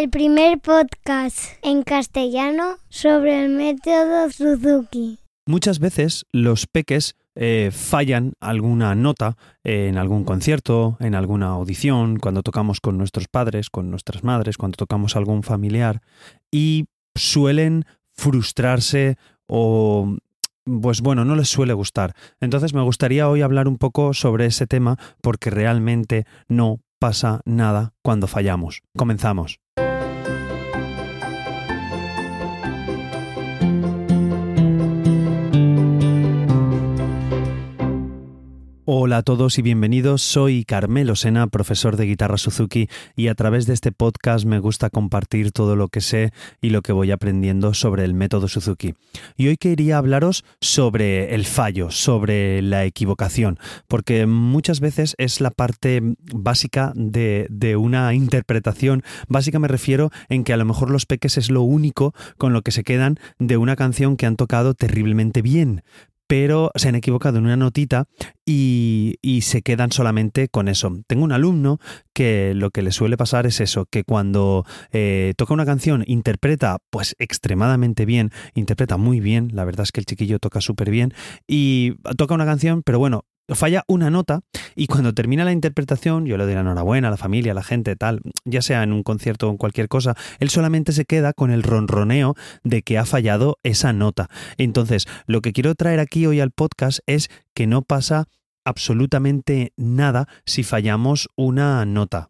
el primer podcast en castellano sobre el método Suzuki. Muchas veces los peques eh, fallan alguna nota en algún concierto, en alguna audición, cuando tocamos con nuestros padres, con nuestras madres, cuando tocamos algún familiar y suelen frustrarse o pues bueno, no les suele gustar. Entonces me gustaría hoy hablar un poco sobre ese tema porque realmente no pasa nada cuando fallamos. Comenzamos. Hola a todos y bienvenidos. Soy Carmelo Sena, profesor de guitarra Suzuki, y a través de este podcast me gusta compartir todo lo que sé y lo que voy aprendiendo sobre el método Suzuki. Y hoy quería hablaros sobre el fallo, sobre la equivocación, porque muchas veces es la parte básica de, de una interpretación. Básica me refiero en que a lo mejor los peques es lo único con lo que se quedan de una canción que han tocado terriblemente bien, pero se han equivocado en una notita y, se quedan solamente con eso. Tengo un alumno que lo que le suele pasar es eso, que cuando eh, toca una canción interpreta pues extremadamente bien, interpreta muy bien, la verdad es que el chiquillo toca súper bien y toca una canción, pero bueno, falla una nota y cuando termina la interpretación, yo le doy la enhorabuena a la familia, a la gente, tal, ya sea en un concierto o en cualquier cosa, él solamente se queda con el ronroneo de que ha fallado esa nota. Entonces, lo que quiero traer aquí hoy al podcast es que no pasa absolutamente nada si fallamos una nota.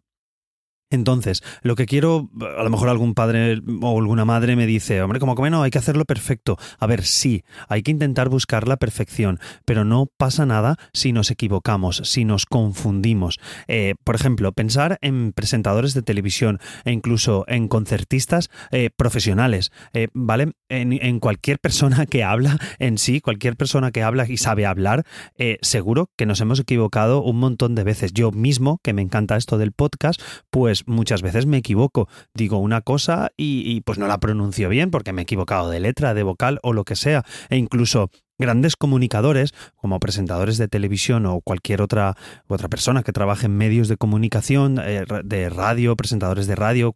Entonces, lo que quiero, a lo mejor algún padre o alguna madre me dice, hombre, como que no, hay que hacerlo perfecto. A ver, sí, hay que intentar buscar la perfección, pero no pasa nada si nos equivocamos, si nos confundimos. Eh, por ejemplo, pensar en presentadores de televisión e incluso en concertistas eh, profesionales, eh, ¿vale? En, en, cualquier persona que habla en sí, cualquier persona que habla y sabe hablar, seguro que nos hemos equivocado un montón de veces. Yo mismo, que me encanta esto del podcast, pues muchas veces me equivoco. Digo una cosa y, y, pues no la pronuncio bien porque me he equivocado de letra, de vocal o lo que sea. E incluso grandes comunicadores, como presentadores de televisión o cualquier otra, otra persona que trabaje en medios de comunicación, eh, de radio, presentadores de radio,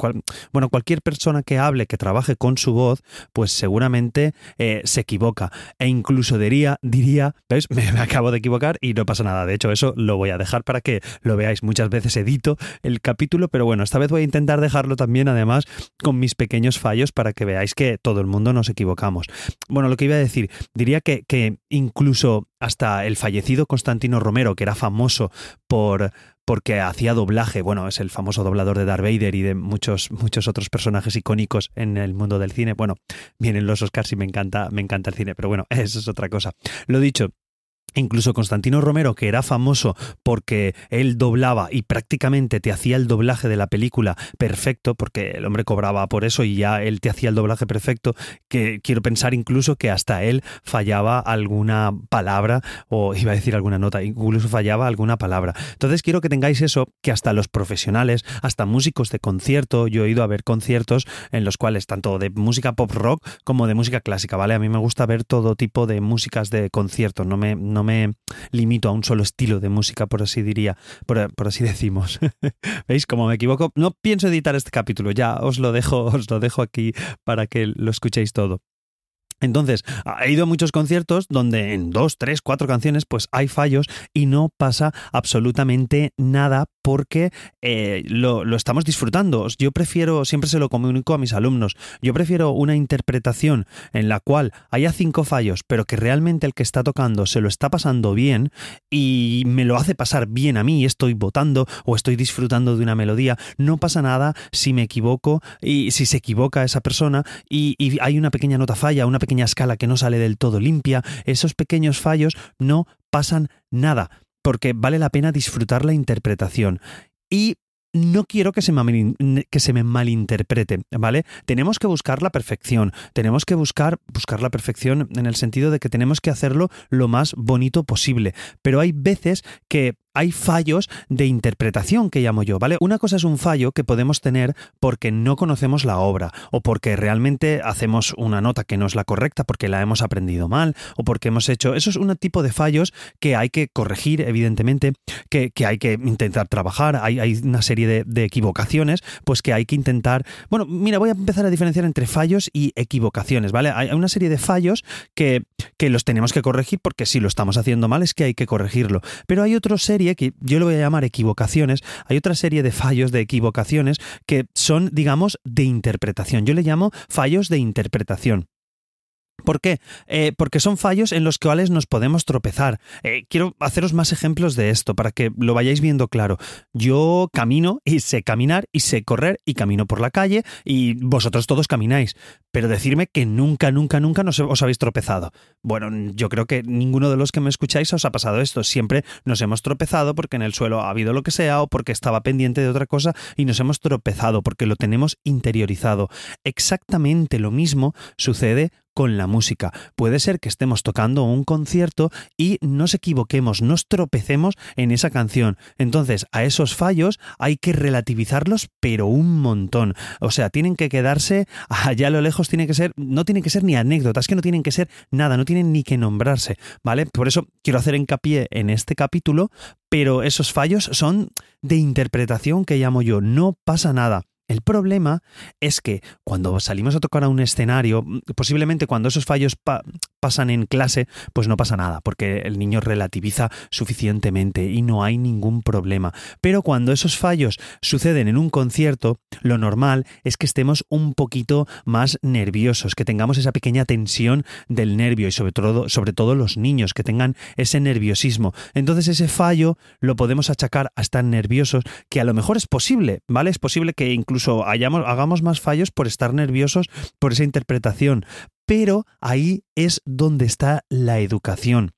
bueno, cualquier persona que hable, que trabaje con su voz, pues seguramente eh, se equivoca. E incluso diría, diría, ¿veis? Me, acabo de equivocar y no pasa nada. De hecho, eso lo voy a dejar para que lo veáis. Muchas veces edito el capítulo, pero bueno, esta vez voy a intentar dejarlo también, además, con mis pequeños fallos para que veáis que todo el mundo nos equivocamos. Bueno, lo que iba a decir, diría que incluso hasta el fallecido Constantino Romero, que era famoso por porque hacía doblaje, bueno, es el famoso doblador de Darth Vader y de muchos, muchos otros personajes icónicos en el mundo del cine. Bueno, vienen los Oscars y me encanta, me encanta el cine, pero bueno, eso es otra cosa. Lo dicho, Incluso Constantino Romero, que era famoso porque él doblaba y prácticamente te hacía el doblaje de la película perfecto, porque el hombre cobraba por eso y ya él te hacía el doblaje perfecto, que quiero pensar incluso que hasta él fallaba alguna palabra, o iba a decir alguna nota, incluso fallaba alguna palabra. Entonces quiero que tengáis eso, que hasta los profesionales, hasta músicos de concierto, yo he ido a ver conciertos en los cuales tanto de música pop rock como de música clásica, ¿vale? A mí me gusta ver todo tipo de músicas de concierto, no me... me limito a un solo estilo de música, por así diría, por, por así decimos. ¿Veis cómo me equivoco? No pienso editar este capítulo, ya os lo dejo, os lo dejo aquí para que lo escuchéis todo. Entonces, he ido a muchos conciertos donde en dos, tres, cuatro canciones pues hay fallos y no pasa absolutamente nada porque eh, lo, estamos disfrutando. Yo prefiero, siempre se lo comunico a mis alumnos, yo prefiero una interpretación en la cual haya cinco fallos, pero que realmente el que está tocando se lo está pasando bien y me lo hace pasar bien a mí, estoy votando o estoy disfrutando de una melodía. No pasa nada si me equivoco y si se equivoca esa persona y, y hay una pequeña nota falla, una pequeña escala que no sale del todo limpia. Esos pequeños fallos no pasan nada porque vale la pena disfrutar la interpretación. Y no quiero que se, me, que se me malinterprete, ¿vale? Tenemos que buscar la perfección, tenemos que buscar, buscar la perfección en el sentido de que tenemos que hacerlo lo más bonito posible, pero hay veces que hay fallos de interpretación que llamo yo, ¿vale? Una cosa es un fallo que podemos tener porque no conocemos la obra o porque realmente hacemos una nota que no es la correcta porque la hemos aprendido mal o porque hemos hecho... Eso es un tipo de fallos que hay que corregir, evidentemente, que, hay que intentar trabajar, hay, hay una serie de, de equivocaciones, pues que hay que intentar... Bueno, mira, voy a empezar a diferenciar entre fallos y equivocaciones, ¿vale? Hay una serie de fallos que, que los tenemos que corregir porque si lo estamos haciendo mal es que hay que corregirlo. Pero hay otra serie que yo lo voy a llamar equivocaciones, hay otra serie de fallos, de equivocaciones que son, digamos, de interpretación. Yo le llamo fallos de interpretación. ¿Por qué? Eh, porque son fallos en los cuales nos podemos tropezar. Eh, quiero haceros más ejemplos de esto para que lo vayáis viendo claro. Yo camino y sé caminar y sé correr y camino por la calle y vosotros todos camináis. Pero decirme que nunca, nunca, nunca nos, os habéis tropezado. Bueno, yo creo que ninguno de los que me escucháis os ha pasado esto. Siempre nos hemos tropezado porque en el suelo ha habido lo que sea o porque estaba pendiente de otra cosa y nos hemos tropezado porque lo tenemos interiorizado. Exactamente lo mismo sucede con la música. Puede ser que estemos tocando un concierto y nos equivoquemos, nos tropecemos en esa canción. Entonces, a esos fallos hay que relativizarlos, pero un montón. O sea, tienen que quedarse allá a lo lejos, tiene que ser, no tienen que ser ni anécdotas, que no tienen que ser nada, no tienen ni que nombrarse, ¿vale? Por eso quiero hacer hincapié en este capítulo, pero esos fallos son de interpretación que llamo yo, no pasa nada. El problema es que cuando salimos a tocar a un escenario, posiblemente cuando esos fallos pasan en clase, pues no pasa nada, porque el niño relativiza suficientemente y no hay ningún problema. Pero cuando esos fallos suceden en un concierto, lo normal es que estemos un poquito más nerviosos, que tengamos esa pequeña tensión del nervio y sobre todo, sobre todo los niños, que tengan ese nerviosismo. Entonces ese fallo lo podemos achacar a estar nerviosos, que a lo mejor es posible, ¿vale? Es posible que incluso incluso hagamos más fallos por estar nerviosos por esa interpretación. Pero ahí es donde está la educación.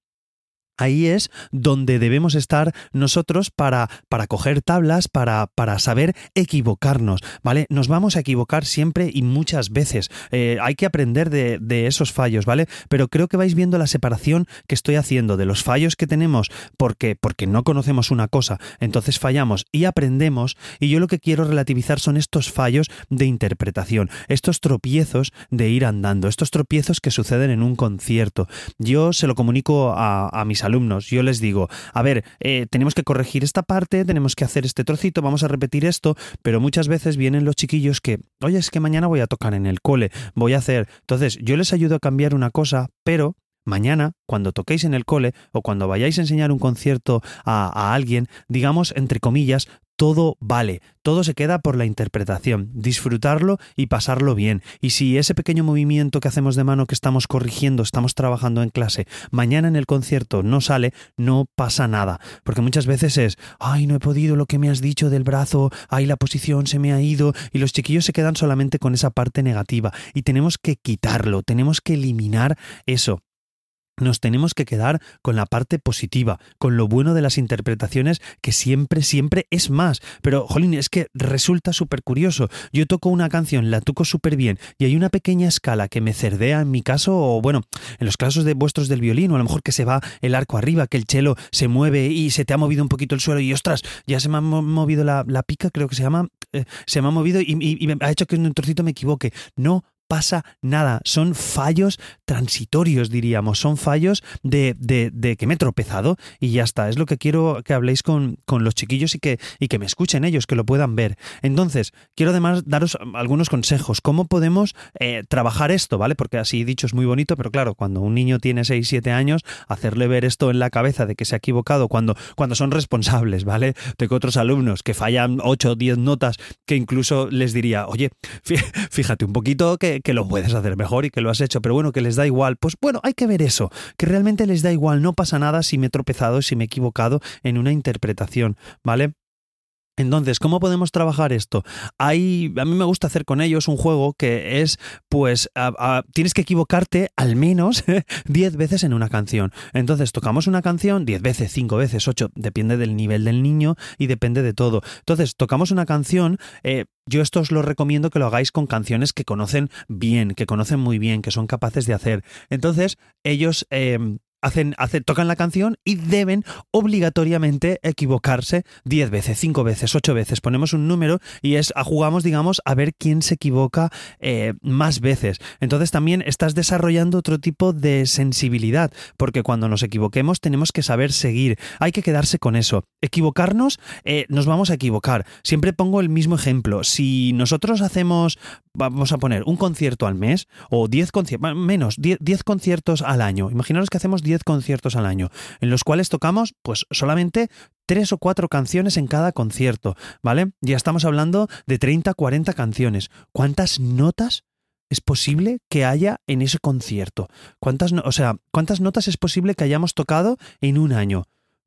Ahí es donde debemos estar nosotros para, para coger tablas, para, para, saber equivocarnos, ¿vale? Nos vamos a equivocar siempre y muchas veces. Eh, hay que aprender de, de, esos fallos, ¿vale? Pero creo que vais viendo la separación que estoy haciendo de los fallos que tenemos porque, porque no conocemos una cosa, entonces fallamos y aprendemos. Y yo lo que quiero relativizar son estos fallos de interpretación, estos tropiezos de ir andando, estos tropiezos que suceden en un concierto. Yo se lo comunico a, a mis alumnos. Yo les digo, a ver, eh, tenemos que corregir esta parte, tenemos que hacer este trocito, vamos a repetir esto, pero muchas veces vienen los chiquillos que, oye, es que mañana voy a tocar en el cole, voy a hacer. Entonces, yo les ayudo a cambiar una cosa, pero Mañana, cuando toquéis en el cole o cuando vayáis a enseñar un concierto a, a, alguien, digamos, entre comillas, todo vale, todo se queda por la interpretación, disfrutarlo y pasarlo bien. Y si ese pequeño movimiento que hacemos de mano que estamos corrigiendo, estamos trabajando en clase, mañana en el concierto no sale, no pasa nada. Porque muchas veces es, ay, no he podido lo que me has dicho del brazo, ay, la posición se me ha ido, y los chiquillos se quedan solamente con esa parte negativa. Y tenemos que quitarlo, tenemos que eliminar eso nos tenemos que quedar con la parte positiva, con lo bueno de las interpretaciones, que siempre, siempre es más. Pero, jolín, es que resulta súper curioso. Yo toco una canción, la toco súper bien, y hay una pequeña escala que me cerdea en mi caso, o bueno, en los casos de vuestros del violín, o a lo mejor que se va el arco arriba, que el chelo se mueve y se te ha movido un poquito el suelo, y ostras, ya se me ha movido la, pica, creo que se llama, eh, se me ha movido y, ha hecho que un trocito me equivoque. No pasa nada, son fallos transitorios, diríamos, son fallos de, de, que me he tropezado y ya está. Es lo que quiero que habléis con, con, los chiquillos y que, y que me escuchen ellos, que lo puedan ver. Entonces, quiero además daros algunos consejos. ¿Cómo podemos eh, trabajar esto? ¿Vale? Porque así dicho es muy bonito, pero claro, cuando un niño tiene 6, 7 años, hacerle ver esto en la cabeza de que se ha equivocado cuando, cuando son responsables, ¿vale? Tengo otros alumnos que fallan 8 o 10 notas que incluso les diría, oye, fíjate un poquito que que, lo puedes hacer mejor y que lo has hecho, pero bueno, que les da igual. Pues bueno, hay que ver eso, que realmente les da igual, no pasa nada si me he tropezado, si me he equivocado en una interpretación, ¿vale? Entonces, ¿cómo podemos trabajar esto? Hay, a mí me gusta hacer con ellos un juego que es, pues, tienes que equivocarte al menos 10 veces en una canción. Entonces, tocamos una canción 10 veces, 5 veces, 8, depende del nivel del niño y depende de todo. Entonces, tocamos una canción, eh, yo esto os lo recomiendo que lo hagáis con canciones que conocen bien, que conocen muy bien, que son capaces de hacer. Entonces, ellos... Eh, hacen, hacen, tocan la canción y deben obligatoriamente equivocarse 10 veces, 5 veces, 8 veces. Ponemos un número y es, jugamos, digamos, a ver quién se equivoca eh, más veces. Entonces también estás desarrollando otro tipo de sensibilidad, porque cuando nos equivoquemos tenemos que saber seguir. Hay que quedarse con eso. Equivocarnos, eh, nos vamos a equivocar. Siempre pongo el mismo ejemplo. Si nosotros hacemos, vamos a poner, un concierto al mes o 10 conciertos, menos, 10, 10 conciertos al año. Imaginaros que hacemos 10 conciertos al año, en los cuales tocamos pues solamente tres o cuatro canciones en cada concierto, ¿vale? Ya estamos hablando de 30, 40 canciones. ¿Cuántas notas es posible que haya en ese concierto? ¿Cuántas, o sea, cuántas notas es posible que hayamos tocado en un año?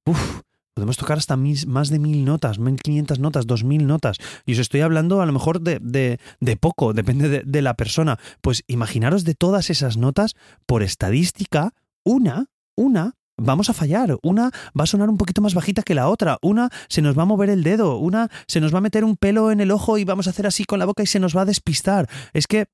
Uf, Podemos tocar hasta más de mil notas, mil quinientas notas, dos mil notas. Y os estoy hablando a lo mejor de, de, poco, depende de, de, la persona. Pues imaginaros de todas esas notas, por estadística, una, una vamos a fallar, una va a sonar un poquito más bajita que la otra, una se nos va a mover el dedo, una se nos va a meter un pelo en el ojo y vamos a hacer así con la boca y se nos va a despistar. Es que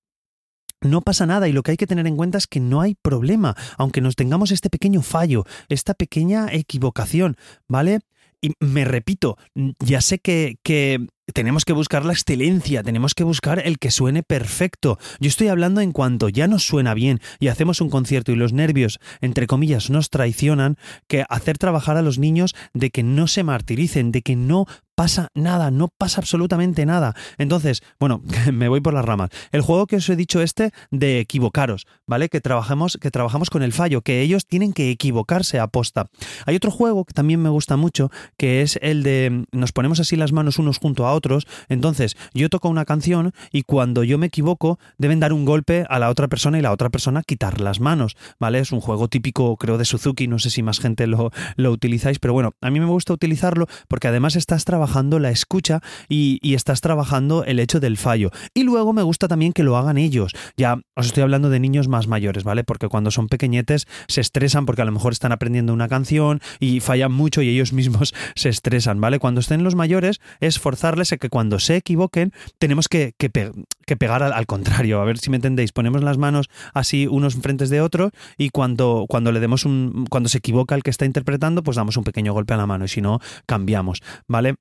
no pasa nada y lo que hay que tener en cuenta es que no hay problema, aunque nos tengamos este pequeño fallo, esta pequeña equivocación, ¿vale? Y me repito, ya sé que, que tenemos que buscar la excelencia, tenemos que buscar el que suene perfecto. Yo estoy hablando en cuanto ya nos suena bien y hacemos un concierto y los nervios, entre comillas, nos traicionan, que hacer trabajar a los niños de que no se martiricen, de que no pasa nada, no pasa absolutamente nada. Entonces, bueno, me voy por las ramas. El juego que os he dicho este de equivocaros, ¿vale? Que trabajamos, que trabajamos con el fallo, que ellos tienen que equivocarse a posta. Hay otro juego que también me gusta mucho, que es el de nos ponemos así las manos unos junto a otros. Entonces, yo toco una canción y cuando yo me equivoco, deben dar un golpe a la otra persona y la otra persona quitar las manos, ¿vale? Es un juego típico, creo, de Suzuki, no sé si más gente lo, lo utilizáis, pero bueno, a mí me gusta utilizarlo porque además estás trabajando la escucha y, estás trabajando el hecho del fallo. Y luego me gusta también que lo hagan ellos. Ya os estoy hablando de niños más mayores, ¿vale? Porque cuando son pequeñetes se estresan porque a lo mejor están aprendiendo una canción y fallan mucho y ellos mismos se estresan, ¿vale? Cuando estén los mayores es forzarles que cuando se equivoquen tenemos que, pegar al, contrario. A ver si me entendéis. Ponemos las manos así unos frentes de otros y cuando, cuando le demos un. cuando se equivoca el que está interpretando, pues damos un pequeño golpe a la mano y si no, cambiamos. ¿Vale?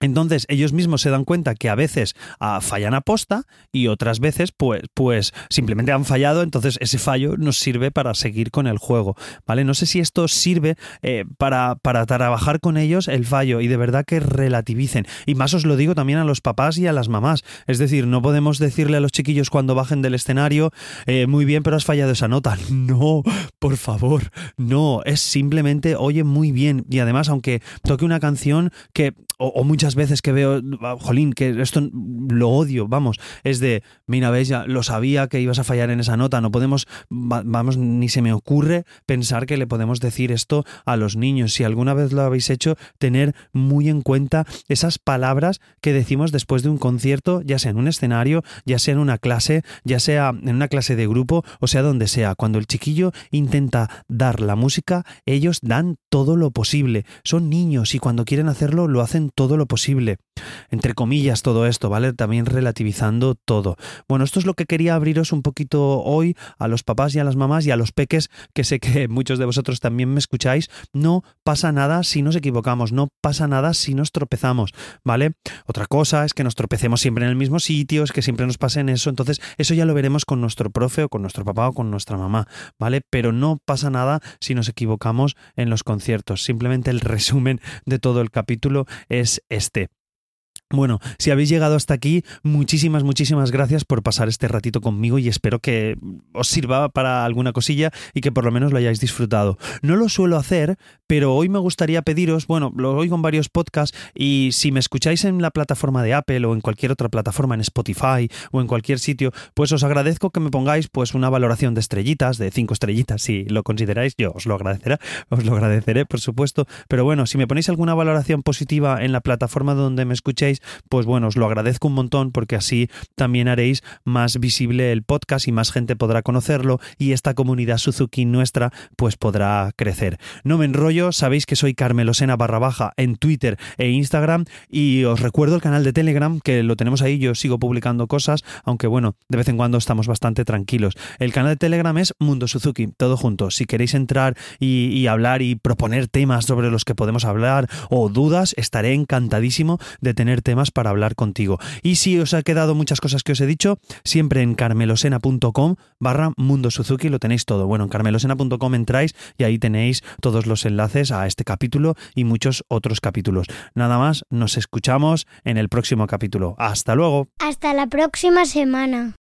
Entonces ellos mismos se dan cuenta que a veces ah, fallan a posta y otras veces pues, pues simplemente han fallado, entonces ese fallo nos sirve para seguir con el juego, ¿vale? No sé si esto sirve eh, para, para trabajar con ellos el fallo y de verdad que relativicen. Y más os lo digo también a los papás y a las mamás. Es decir, no podemos decirle a los chiquillos cuando bajen del escenario, eh, muy bien, pero has fallado esa nota. No, por favor, no, es simplemente, oye, muy bien. Y además, aunque toque una canción que, o muchas veces que veo, ah, jolín, que esto lo odio, vamos, es de, mira, ves, ya lo sabía que ibas a fallar en esa nota, no podemos, vamos, ni se me ocurre pensar que le podemos decir esto a los niños. Si alguna vez lo habéis hecho, tener muy en cuenta esas palabras que decimos después de un concierto, ya sea en un escenario, ya sea en una clase, ya sea en una clase de grupo, o sea donde sea. Cuando el chiquillo intenta dar la música, ellos dan todo lo posible. Son niños y cuando quieren hacerlo, lo hacen todo lo posible entre comillas, todo esto, ¿vale? También relativizando todo. Bueno, esto es lo que quería abriros un poquito hoy a los papás y a las mamás y a los peques, que sé que muchos de vosotros también me escucháis. No pasa nada si nos equivocamos, no pasa nada si nos tropezamos, ¿vale? Otra cosa es que nos tropecemos siempre en el mismo sitio, es que siempre nos pasen eso, entonces eso ya lo veremos con nuestro profe o con nuestro papá o con nuestra mamá, ¿vale? Pero no pasa nada si nos equivocamos en los conciertos. Simplemente el resumen de todo el capítulo es este bueno, si habéis llegado hasta aquí, muchísimas, muchísimas gracias por pasar este ratito conmigo y espero que os sirva para alguna cosilla y que por lo menos lo hayáis disfrutado. No lo suelo hacer, pero hoy me gustaría pediros, bueno, lo oigo en varios podcasts y si me escucháis en la plataforma de Apple o en cualquier otra plataforma, en Spotify o en cualquier sitio, pues os agradezco que me pongáis pues una valoración de estrellitas, de cinco estrellitas, si lo consideráis, yo os lo agradeceré, os lo agradeceré, por supuesto, pero bueno, si me ponéis alguna valoración positiva en la plataforma donde me escuchéis, pues bueno, os lo agradezco un montón porque así también haréis más visible el podcast y más gente podrá conocerlo y esta comunidad Suzuki nuestra pues podrá crecer. No me enrollo, sabéis que soy Carmelosena barra baja en Twitter e Instagram y os recuerdo el canal de Telegram que lo tenemos ahí, yo sigo publicando cosas, aunque bueno, de vez en cuando estamos bastante tranquilos. El canal de Telegram es Mundo Suzuki, todo junto. Si queréis entrar y, y hablar y proponer temas sobre los que podemos hablar o dudas, estaré encantadísimo de tener para hablar contigo. Y si os ha quedado muchas cosas que os he dicho, siempre en carmelosena.com barra Mundo Suzuki lo tenéis todo. Bueno, en carmelosena.com entráis y ahí tenéis todos los enlaces a este capítulo y muchos otros capítulos. Nada más, nos escuchamos en el próximo capítulo. Hasta luego. Hasta la próxima semana.